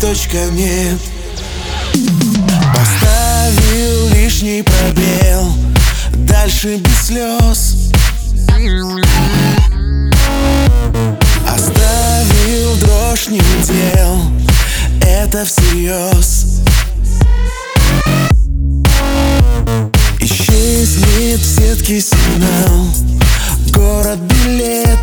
точка нет. Поставил лишний пробел Дальше без слез. Оставил дрожь не дел Это всерьез. Исчезнет в сетке сигнал Город билет.